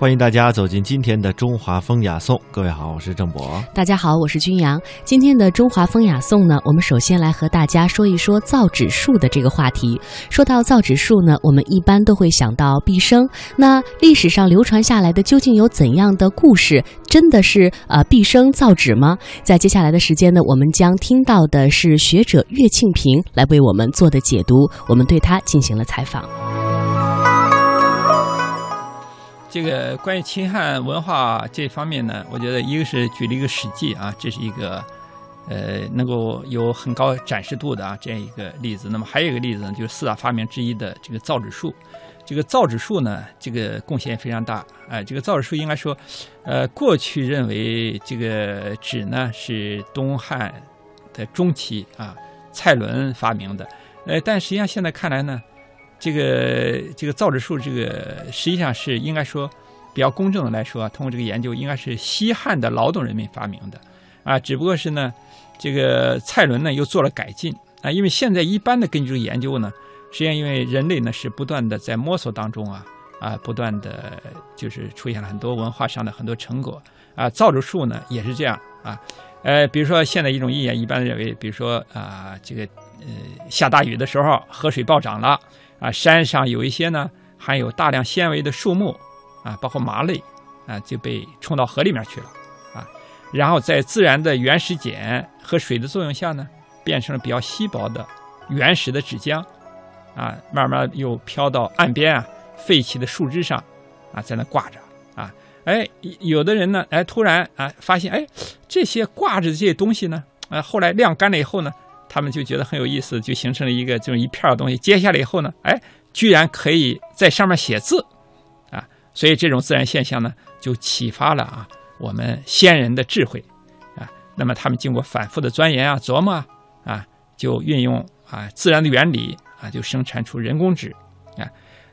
欢迎大家走进今天的中华风雅颂。各位好，我是郑博。大家好，我是君阳。今天的中华风雅颂呢，我们首先来和大家说一说造纸术的这个话题。说到造纸术呢，我们一般都会想到毕生。那历史上流传下来的究竟有怎样的故事？真的是呃毕生造纸吗？在接下来的时间呢，我们将听到的是学者岳庆平来为我们做的解读。我们对他进行了采访。这个关于秦汉文化这方面呢，我觉得一个是举了一个《史记》啊，这是一个呃能够有很高展示度的啊这样一个例子。那么还有一个例子呢，就是四大发明之一的这个造纸术。这个造纸术呢，这个贡献非常大。哎，这个造纸术应该说，呃，过去认为这个纸呢是东汉的中期啊蔡伦发明的，呃，但实际上现在看来呢。这个这个造纸术，这个实际上是应该说比较公正的来说，通过这个研究，应该是西汉的劳动人民发明的，啊，只不过是呢，这个蔡伦呢又做了改进啊，因为现在一般的根据研究呢，实际上因为人类呢是不断的在摸索当中啊啊，不断的就是出现了很多文化上的很多成果啊，造纸术呢也是这样啊，呃，比如说现在一种意见，一般认为，比如说啊，这个呃下大雨的时候，河水暴涨了。啊，山上有一些呢含有大量纤维的树木，啊，包括麻类，啊，就被冲到河里面去了，啊，然后在自然的原始碱和水的作用下呢，变成了比较稀薄的原始的纸浆，啊，慢慢又飘到岸边啊废弃的树枝上，啊，在那挂着，啊，哎，有的人呢，哎，突然啊发现，哎，这些挂着的这些东西呢，啊，后来晾干了以后呢。他们就觉得很有意思，就形成了一个这种一片的东西。接下来以后呢，哎，居然可以在上面写字，啊，所以这种自然现象呢，就启发了啊我们先人的智慧，啊，那么他们经过反复的钻研啊、琢磨啊，就运用啊自然的原理啊，就生产出人工纸，啊，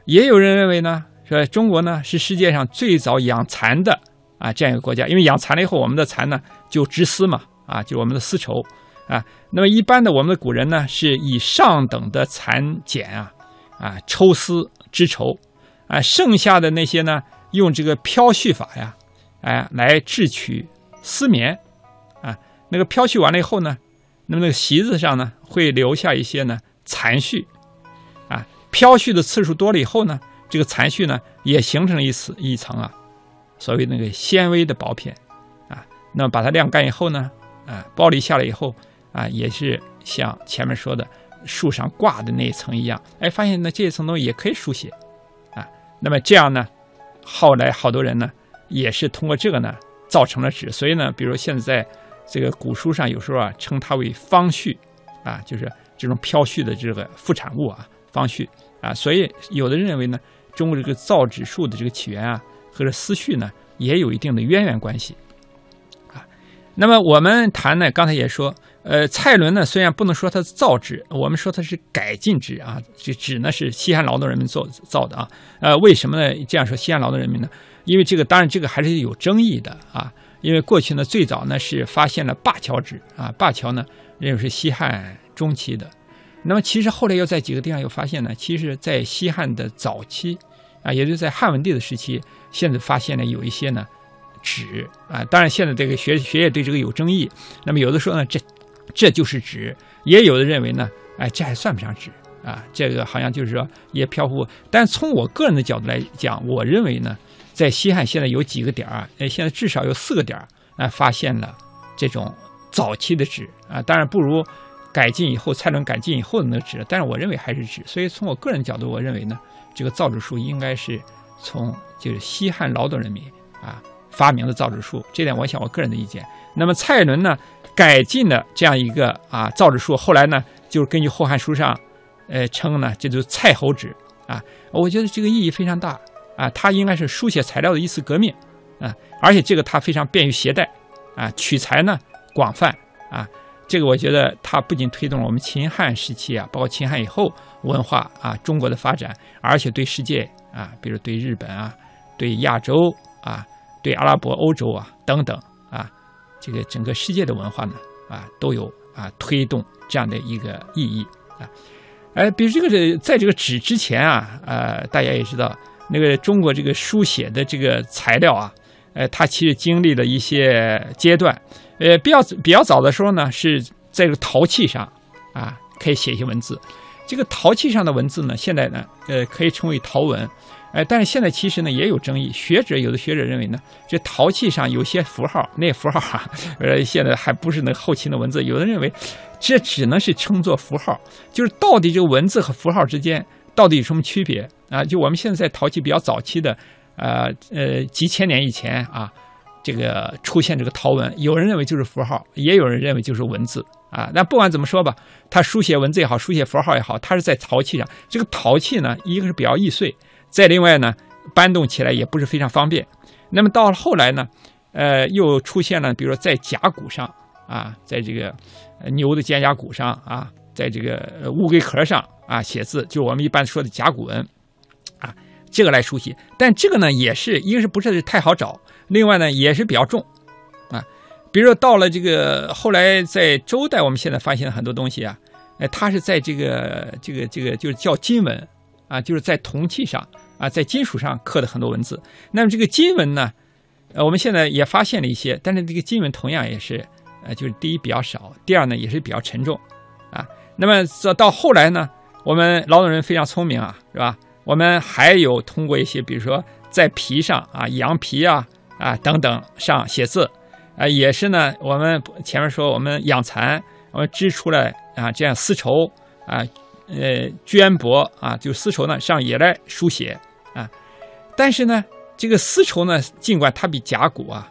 也有人认为呢，说中国呢是世界上最早养蚕的啊这样一个国家，因为养蚕了以后，我们的蚕呢就织丝嘛，啊，就我们的丝绸。啊，那么一般的我们的古人呢，是以上等的蚕茧啊，啊抽丝织绸，啊剩下的那些呢，用这个漂絮法呀，哎来制取丝棉，啊那个漂絮完了以后呢，那么那个席子上呢会留下一些呢残絮，啊漂絮的次数多了以后呢，这个残絮呢也形成了一层一层啊，所谓那个纤维的薄片，啊那么把它晾干以后呢，啊剥离下来以后。啊，也是像前面说的树上挂的那一层一样，哎，发现呢这一层东西也可以书写，啊，那么这样呢，后来好多人呢也是通过这个呢造成了纸，所以呢，比如现在这个古书上有时候啊称它为方絮，啊，就是这种飘絮的这个副产物啊，方絮啊，所以有的人认为呢，中国这个造纸术的这个起源啊和这丝絮呢也有一定的渊源关系，啊，那么我们谈呢，刚才也说。呃，蔡伦呢，虽然不能说他是造纸，我们说他是改进纸啊。这纸呢是西汉劳动人民做造的啊。呃，为什么呢？这样说西汉劳动人民呢？因为这个当然这个还是有争议的啊。因为过去呢最早呢是发现了灞桥纸啊，灞桥呢认为是西汉中期的。那么其实后来又在几个地方又发现呢，其实在西汉的早期啊，也就是在汉文帝的时期，现在发现了有一些呢纸啊。当然现在这个学学业对这个有争议。那么有的时候呢这。这就是纸，也有的认为呢，哎，这还算不上纸啊，这个好像就是说也飘忽。但从我个人的角度来讲，我认为呢，在西汉现在有几个点儿，哎，现在至少有四个点儿，啊，发现了这种早期的纸啊，当然不如改进以后蔡伦改进以后的那个纸，但是我认为还是纸。所以从我个人角度，我认为呢，这个造纸术应该是从就是西汉劳动人民啊发明的造纸术，这点我想我个人的意见。那么蔡伦呢？改进的这样一个啊造纸术，后来呢，就是根据《后汉书》上，呃称呢，这就是蔡侯纸啊。我觉得这个意义非常大啊，它应该是书写材料的一次革命啊，而且这个它非常便于携带啊，取材呢广泛啊。这个我觉得它不仅推动了我们秦汉时期啊，包括秦汉以后文化啊中国的发展，而且对世界啊，比如对日本啊，对亚洲啊，对阿拉伯欧洲啊等等。这个整个世界的文化呢，啊，都有啊推动这样的一个意义啊，哎，比如这个在这个纸之前啊，呃，大家也知道，那个中国这个书写的这个材料啊，呃，它其实经历了一些阶段，呃，比较比较早的时候呢，是在这个陶器上啊，可以写一些文字。这个陶器上的文字呢，现在呢，呃，可以称为陶文。哎，但是现在其实呢也有争议，学者有的学者认为呢，这陶器上有些符号，那符号哈，呃，现在还不是那后期的文字。有的认为，这只能是称作符号，就是到底这个文字和符号之间到底有什么区别啊？就我们现在陶器比较早期的，呃呃几千年以前啊，这个出现这个陶文，有人认为就是符号，也有人认为就是文字啊。那不管怎么说吧，它书写文字也好，书写符号也好，它是在陶器上。这个陶器呢，一个是比较易碎。再另外呢，搬动起来也不是非常方便。那么到了后来呢，呃，又出现了，比如说在甲骨上啊，在这个牛的肩胛骨上啊，在这个乌龟壳上啊写字，就我们一般说的甲骨文啊，这个来书写。但这个呢，也是一个是不是太好找，另外呢也是比较重。比如说到了这个后来在周代，我们现在发现了很多东西啊，呃，它是在这个这个这个就是叫金文。啊，就是在铜器上啊，在金属上刻的很多文字。那么这个金文呢，呃，我们现在也发现了一些，但是这个金文同样也是，呃，就是第一比较少，第二呢也是比较沉重，啊。那么这到后来呢，我们劳动人非常聪明啊，是吧？我们还有通过一些，比如说在皮上啊，羊皮啊啊等等上写字，啊，也是呢。我们前面说我们养蚕，我们织出来啊这样丝绸啊。呃，绢帛啊，就丝绸呢，上也来书写啊。但是呢，这个丝绸呢，尽管它比甲骨啊，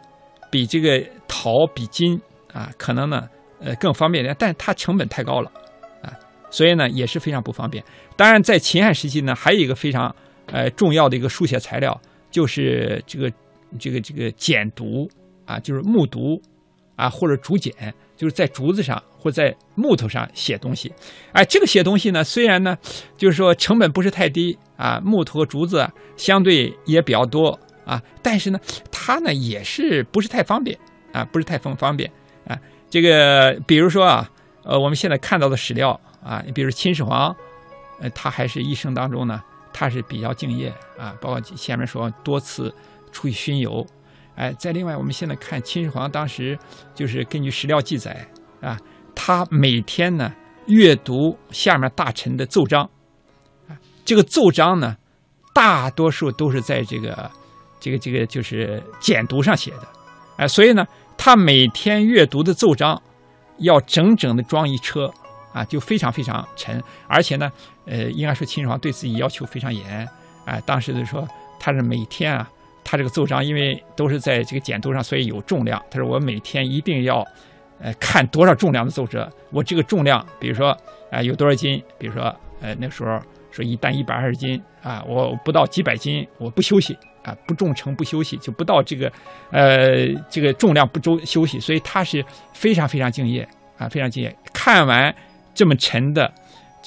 比这个陶、比金啊，可能呢，呃，更方便点，但它成本太高了啊，所以呢，也是非常不方便。当然，在秦汉时期呢，还有一个非常呃重要的一个书写材料，就是这个这个这个简牍啊，就是木牍啊，或者竹简。就是在竹子上或在木头上写东西，哎，这个写东西呢，虽然呢，就是说成本不是太低啊，木头和竹子相对也比较多啊，但是呢，它呢也是不是太方便啊，不是太方方便啊。这个比如说啊，呃，我们现在看到的史料啊，你比如秦始皇，呃，他还是一生当中呢，他是比较敬业啊，包括前面说多次出去巡游。哎，再另外，我们现在看秦始皇当时，就是根据史料记载啊，他每天呢阅读下面大臣的奏章，啊，这个奏章呢，大多数都是在这个这个这个就是简牍上写的，哎，所以呢，他每天阅读的奏章要整整的装一车，啊，就非常非常沉，而且呢，呃，应该说秦始皇对自己要求非常严，哎，当时就说他是每天啊。他这个奏章，因为都是在这个简牍上，所以有重量。他说我每天一定要，呃，看多少重量的奏折。我这个重量，比如说，啊，有多少斤？比如说，呃，那时候说一担一百二十斤啊，我不到几百斤，我不休息啊，不重称不休息，就不到这个，呃，这个重量不周休息。所以他是非常非常敬业啊，非常敬业。看完这么沉的。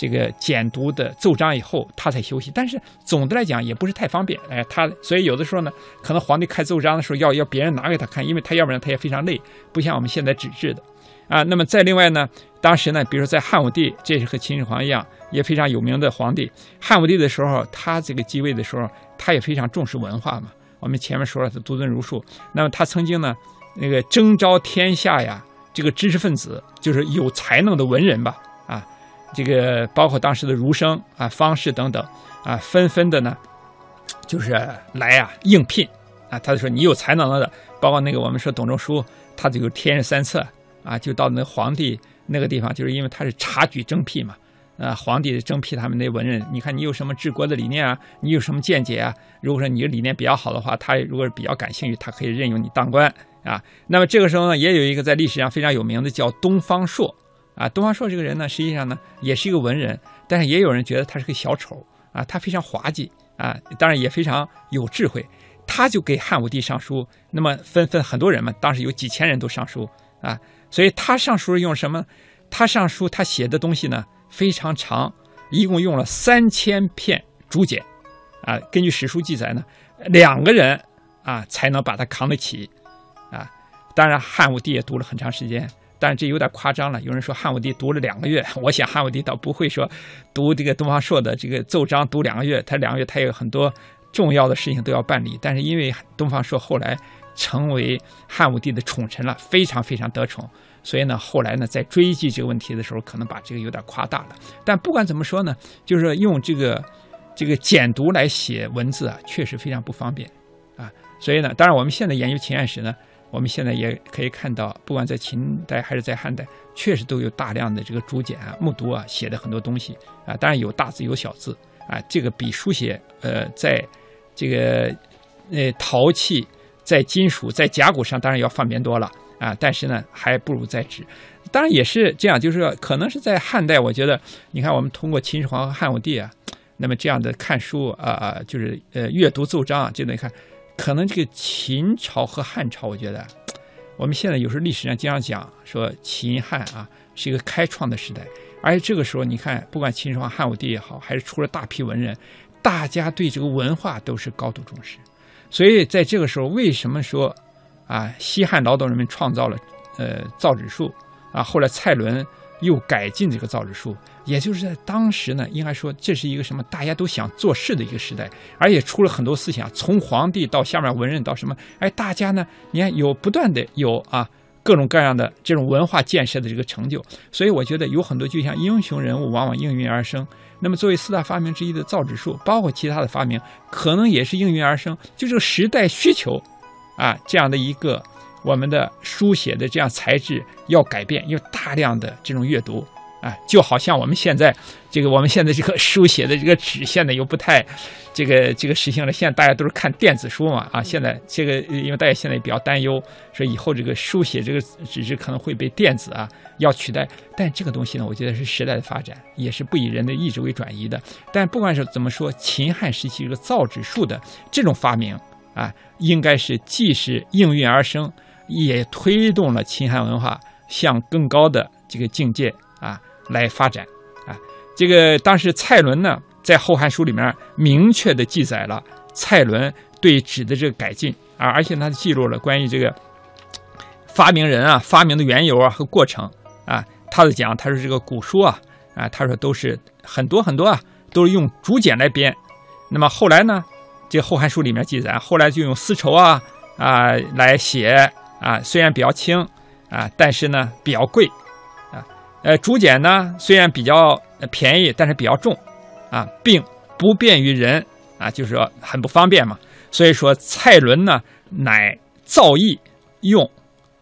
这个简读的奏章以后，他才休息。但是总的来讲也不是太方便，哎，他所以有的时候呢，可能皇帝开奏章的时候要要别人拿给他看，因为他要不然他也非常累，不像我们现在纸质的，啊。那么再另外呢，当时呢，比如说在汉武帝，这是和秦始皇一样，也非常有名的皇帝。汉武帝的时候，他这个继位的时候，他也非常重视文化嘛。我们前面说了，他独尊儒术。那么他曾经呢，那个征召天下呀，这个知识分子，就是有才能的文人吧。这个包括当时的儒生啊、方士等等啊，纷纷的呢，就是来啊应聘啊。他就说你有才能了的，包括那个我们说董仲舒，他就有天人三策啊，就到那皇帝那个地方，就是因为他是察举征辟嘛，啊，皇帝征辟他们那文人，你看你有什么治国的理念啊，你有什么见解啊？如果说你的理念比较好的话，他如果是比较感兴趣，他可以任用你当官啊。那么这个时候呢，也有一个在历史上非常有名的叫东方朔。啊，东方朔这个人呢，实际上呢也是一个文人，但是也有人觉得他是个小丑啊，他非常滑稽啊，当然也非常有智慧。他就给汉武帝上书，那么纷纷很多人嘛，当时有几千人都上书啊，所以他上书用什么？他上书他写的东西呢非常长，一共用了三千片竹简啊。根据史书记载呢，两个人啊才能把他扛得起啊。当然汉武帝也读了很长时间。但这有点夸张了。有人说汉武帝读了两个月，我想汉武帝倒不会说读这个东方朔的这个奏章读两个月。他两个月他有很多重要的事情都要办理，但是因为东方朔后来成为汉武帝的宠臣了，非常非常得宠，所以呢，后来呢，在追记这个问题的时候，可能把这个有点夸大了。但不管怎么说呢，就是用这个这个简读来写文字啊，确实非常不方便啊。所以呢，当然我们现在研究秦汉史呢，我们现在也可以看到，不管在秦代还是在汉代，确实都有大量的这个竹简啊、木牍啊写的很多东西啊，当然有大字有小字啊，这个比书写呃在这个呃陶器。在金属、在甲骨上，当然要方便多了啊，但是呢，还不如在纸。当然也是这样，就是说，可能是在汉代，我觉得，你看，我们通过秦始皇和汉武帝啊，那么这样的看书啊，就是呃阅读奏章啊，就能看，可能这个秦朝和汉朝，我觉得，我们现在有时候历史上经常讲说秦汉啊是一个开创的时代，而且这个时候，你看，不管秦始皇、汉武帝也好，还是出了大批文人，大家对这个文化都是高度重视。所以在这个时候，为什么说，啊，西汉劳动人民创造了，呃，造纸术，啊，后来蔡伦又改进这个造纸术，也就是在当时呢，应该说这是一个什么，大家都想做事的一个时代，而且出了很多思想，从皇帝到下面文人到什么，哎，大家呢，你看有不断的有啊。各种各样的这种文化建设的这个成就，所以我觉得有很多就像英雄人物，往往应运而生。那么作为四大发明之一的造纸术，包括其他的发明，可能也是应运而生。就这个时代需求，啊，这样的一个我们的书写的这样材质要改变，有大量的这种阅读。啊，就好像我们现在这个，我们现在这个书写的这个纸，现在又不太，这个这个实行了。现在大家都是看电子书嘛，啊，现在这个因为大家现在也比较担忧，说以后这个书写这个纸质可能会被电子啊要取代。但这个东西呢，我觉得是时代的发展，也是不以人的意志为转移的。但不管是怎么说，秦汉时期这个造纸术的这种发明啊，应该是既是应运而生，也推动了秦汉文化向更高的这个境界啊。来发展，啊，这个当时蔡伦呢，在《后汉书》里面明确的记载了蔡伦对纸的这个改进啊，而且他记录了关于这个发明人啊、发明的缘由啊和过程啊，他的讲，他说这个古书啊，啊，他说都是很多很多啊，都是用竹简来编，那么后来呢，这《后汉书》里面记载，后来就用丝绸啊啊来写啊，虽然比较轻啊，但是呢比较贵。啊呃，竹简呢虽然比较便宜，但是比较重，啊，并不便于人啊，就是说很不方便嘛。所以说蔡伦呢乃造诣用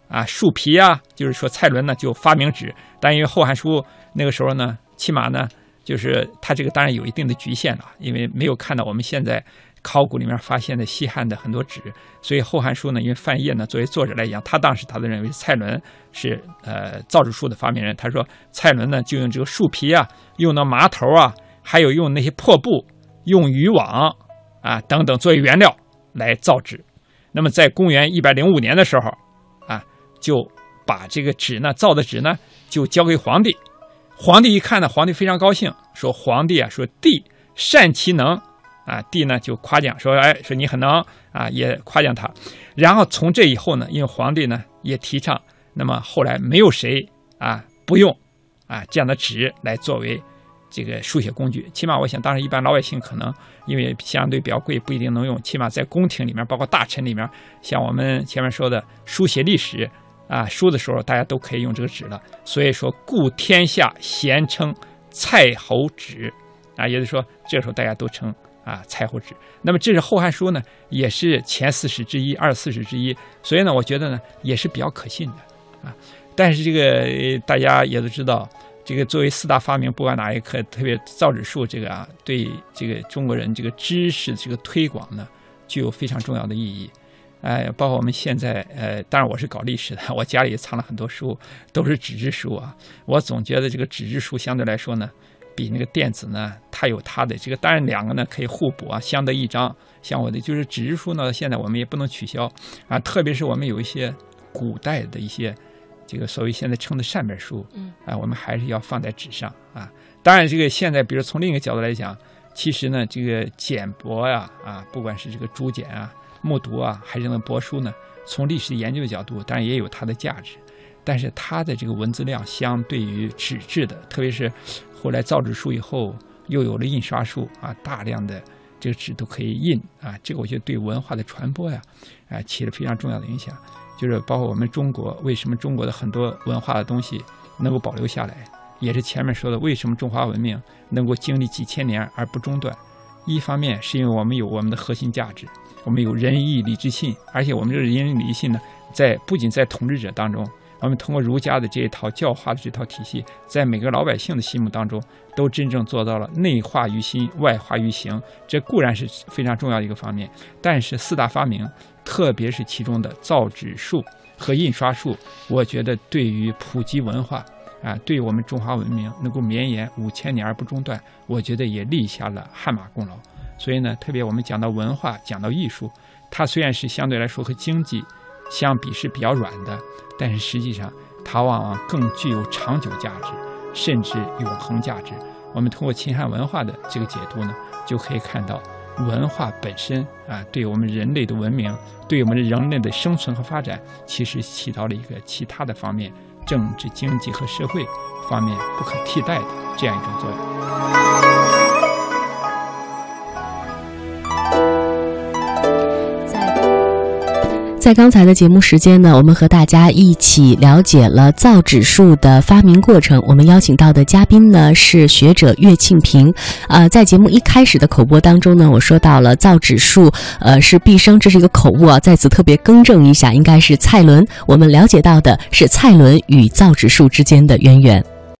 啊树皮啊，就是说蔡伦呢就发明纸。但因为《后汉书》那个时候呢，起码呢就是它这个当然有一定的局限了，因为没有看到我们现在。考古里面发现的西汉的很多纸，所以《后汉书》呢，因为范晔呢作为作者来讲，他当时他的认为蔡伦是呃造纸术的发明人。他说蔡伦呢就用这个树皮啊，用的麻头啊，还有用那些破布、用渔网啊等等作为原料来造纸。那么在公元一百零五年的时候啊，就把这个纸呢造的纸呢就交给皇帝。皇帝一看呢，皇帝非常高兴，说皇帝啊说帝善其能。啊，帝呢就夸奖说，哎，说你很能啊，也夸奖他。然后从这以后呢，因为皇帝呢也提倡，那么后来没有谁啊不用啊这样的纸来作为这个书写工具。起码我想，当时一般老百姓可能因为相对比较贵，不一定能用。起码在宫廷里面，包括大臣里面，像我们前面说的书写历史啊书的时候，大家都可以用这个纸了。所以说，故天下咸称蔡侯纸啊，也就是说，这时候大家都称。啊，蔡侯纸。那么这是《后汉书》呢，也是前四史之一，二四史之一。所以呢，我觉得呢，也是比较可信的啊。但是这个大家也都知道，这个作为四大发明，不管哪一科，特别造纸术这个啊，对这个中国人这个知识这个推广呢，具有非常重要的意义。哎，包括我们现在，呃，当然我是搞历史的，我家里藏了很多书，都是纸质书啊。我总觉得这个纸质书相对来说呢。比那个电子呢，它有它的这个，当然两个呢可以互补啊，相得益彰。像我的就是纸质书呢，现在我们也不能取消啊，特别是我们有一些古代的一些这个所谓现在称的善本书，嗯啊，我们还是要放在纸上啊。当然，这个现在比如从另一个角度来讲，其实呢，这个简帛呀啊，不管是这个竹简啊、木牍啊，还是那帛书呢，从历史研究的角度，当然也有它的价值。但是它的这个文字量相对于纸质的，特别是后来造纸术以后，又有了印刷术啊，大量的这个纸都可以印啊，这个我觉得对文化的传播呀，啊，起了非常重要的影响。就是包括我们中国，为什么中国的很多文化的东西能够保留下来，也是前面说的，为什么中华文明能够经历几千年而不中断。一方面是因为我们有我们的核心价值，我们有仁义礼智信，而且我们这个仁义礼信呢，在不仅在统治者当中。我们通过儒家的这一套教化的这套体系，在每个老百姓的心目当中，都真正做到了内化于心，外化于行。这固然是非常重要的一个方面，但是四大发明，特别是其中的造纸术和印刷术，我觉得对于普及文化啊，对于我们中华文明能够绵延五千年而不中断，我觉得也立下了汗马功劳。所以呢，特别我们讲到文化，讲到艺术，它虽然是相对来说和经济。相比是比较软的，但是实际上它往往更具有长久价值，甚至永恒价值。我们通过秦汉文化的这个解读呢，就可以看到文化本身啊，对我们人类的文明，对我们的人类的生存和发展，其实起到了一个其他的方面，政治、经济和社会方面不可替代的这样一种作用。在刚才的节目时间呢，我们和大家一起了解了造纸术的发明过程。我们邀请到的嘉宾呢是学者岳庆平。呃，在节目一开始的口播当中呢，我说到了造纸术，呃，是毕生，这是一个口误啊，在此特别更正一下，应该是蔡伦。我们了解到的是蔡伦与造纸术之间的渊源。